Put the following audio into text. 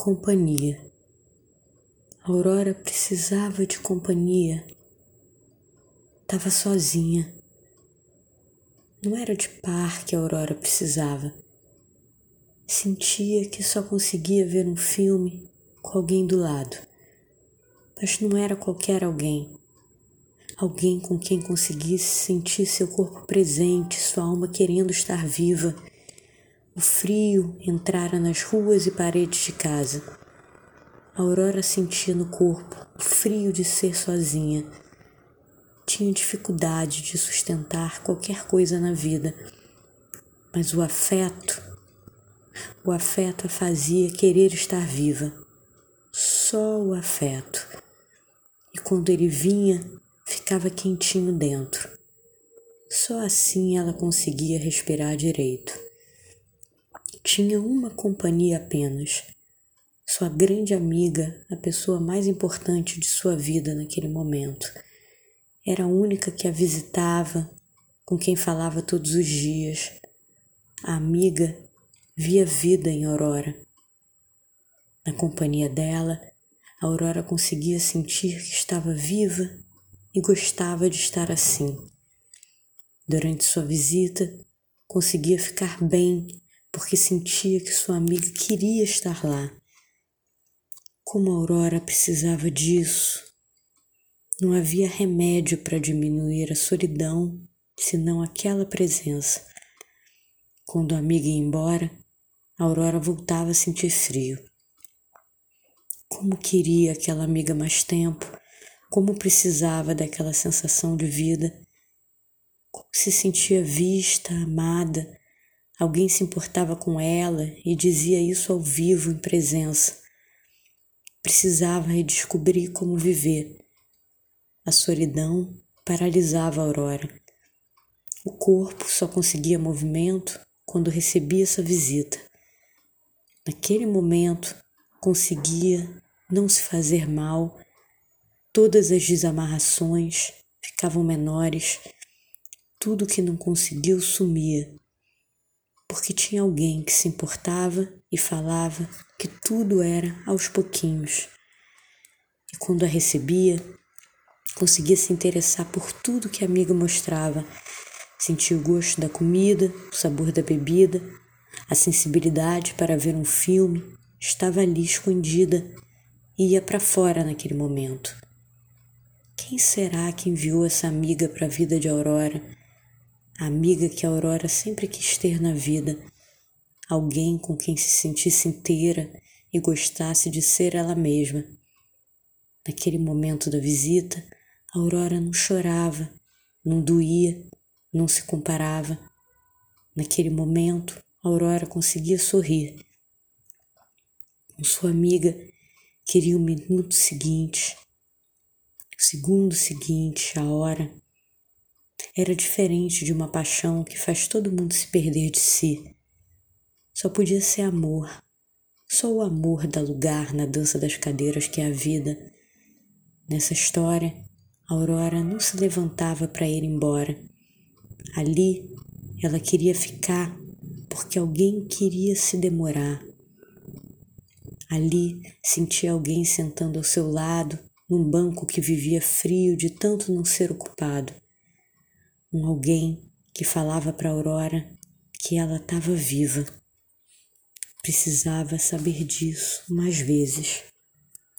Companhia. Aurora precisava de companhia. Tava sozinha. Não era de par que a Aurora precisava. Sentia que só conseguia ver um filme com alguém do lado. Mas não era qualquer alguém. Alguém com quem conseguisse sentir seu corpo presente, sua alma querendo estar viva o frio entrara nas ruas e paredes de casa. A Aurora sentia no corpo o frio de ser sozinha. Tinha dificuldade de sustentar qualquer coisa na vida, mas o afeto, o afeto a fazia querer estar viva. Só o afeto. E quando ele vinha, ficava quentinho dentro. Só assim ela conseguia respirar direito tinha uma companhia apenas. Sua grande amiga, a pessoa mais importante de sua vida naquele momento. Era a única que a visitava, com quem falava todos os dias. A amiga via vida em Aurora. Na companhia dela, a Aurora conseguia sentir que estava viva e gostava de estar assim. Durante sua visita, conseguia ficar bem porque sentia que sua amiga queria estar lá. Como a Aurora precisava disso. Não havia remédio para diminuir a solidão senão aquela presença. Quando a amiga ia embora, Aurora voltava a sentir frio. Como queria aquela amiga mais tempo, como precisava daquela sensação de vida, como se sentia vista, amada, Alguém se importava com ela e dizia isso ao vivo, em presença. Precisava redescobrir como viver. A solidão paralisava a Aurora. O corpo só conseguia movimento quando recebia essa visita. Naquele momento, conseguia não se fazer mal, todas as desamarrações ficavam menores, tudo que não conseguiu sumia porque tinha alguém que se importava e falava que tudo era aos pouquinhos. E quando a recebia, conseguia se interessar por tudo que a amiga mostrava, sentia o gosto da comida, o sabor da bebida, a sensibilidade para ver um filme, estava ali escondida e ia para fora naquele momento. Quem será que enviou essa amiga para a vida de Aurora? A amiga que a Aurora sempre quis ter na vida, alguém com quem se sentisse inteira e gostasse de ser ela mesma. Naquele momento da visita, a Aurora não chorava, não doía, não se comparava. Naquele momento, a Aurora conseguia sorrir. Com sua amiga, queria o minuto seguinte, o segundo seguinte, a hora era diferente de uma paixão que faz todo mundo se perder de si. Só podia ser amor. Só o amor dá lugar na dança das cadeiras que é a vida. Nessa história, Aurora não se levantava para ir embora. Ali, ela queria ficar porque alguém queria se demorar. Ali, sentia alguém sentando ao seu lado num banco que vivia frio de tanto não ser ocupado um alguém que falava para Aurora que ela estava viva. Precisava saber disso mais vezes.